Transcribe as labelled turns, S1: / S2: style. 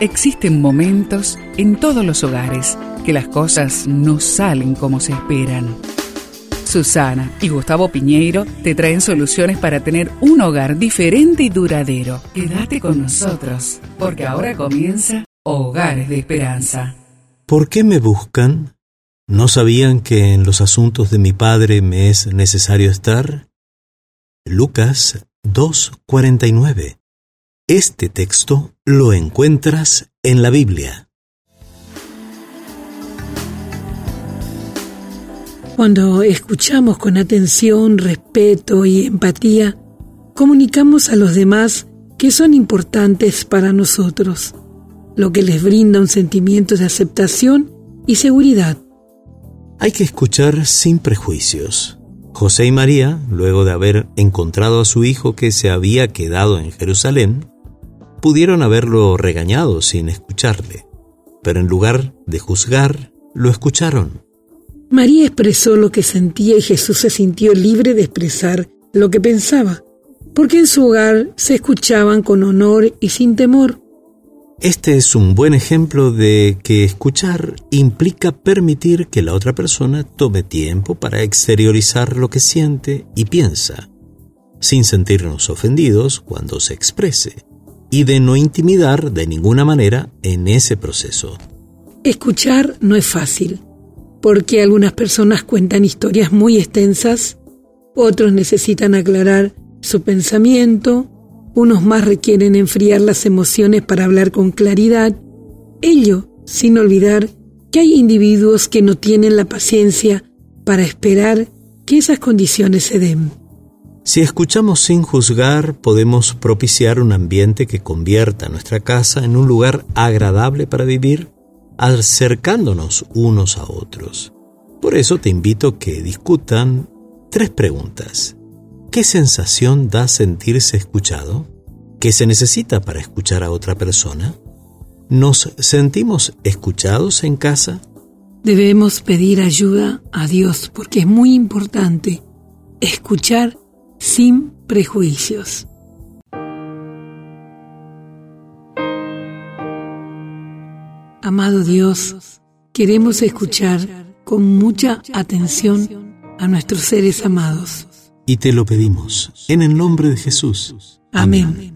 S1: Existen momentos en todos los hogares que las cosas no salen como se esperan. Susana y Gustavo Piñeiro te traen soluciones para tener un hogar diferente y duradero. Quédate con nosotros, porque ahora comienza Hogares de Esperanza.
S2: ¿Por qué me buscan? ¿No sabían que en los asuntos de mi Padre me es necesario estar? Lucas 2.49 este texto lo encuentras en la Biblia.
S3: Cuando escuchamos con atención, respeto y empatía, comunicamos a los demás que son importantes para nosotros, lo que les brinda un sentimiento de aceptación y seguridad.
S2: Hay que escuchar sin prejuicios. José y María, luego de haber encontrado a su hijo que se había quedado en Jerusalén, Pudieron haberlo regañado sin escucharle, pero en lugar de juzgar, lo escucharon.
S3: María expresó lo que sentía y Jesús se sintió libre de expresar lo que pensaba, porque en su hogar se escuchaban con honor y sin temor.
S2: Este es un buen ejemplo de que escuchar implica permitir que la otra persona tome tiempo para exteriorizar lo que siente y piensa, sin sentirnos ofendidos cuando se exprese y de no intimidar de ninguna manera en ese proceso.
S3: Escuchar no es fácil, porque algunas personas cuentan historias muy extensas, otros necesitan aclarar su pensamiento, unos más requieren enfriar las emociones para hablar con claridad, ello sin olvidar que hay individuos que no tienen la paciencia para esperar que esas condiciones se den.
S2: Si escuchamos sin juzgar, podemos propiciar un ambiente que convierta nuestra casa en un lugar agradable para vivir, acercándonos unos a otros. Por eso te invito a que discutan tres preguntas. ¿Qué sensación da sentirse escuchado? ¿Qué se necesita para escuchar a otra persona? ¿Nos sentimos escuchados en casa?
S3: Debemos pedir ayuda a Dios porque es muy importante escuchar sin prejuicios. Amado Dios, queremos escuchar con mucha atención a nuestros seres amados.
S2: Y te lo pedimos en el nombre de Jesús.
S3: Amén.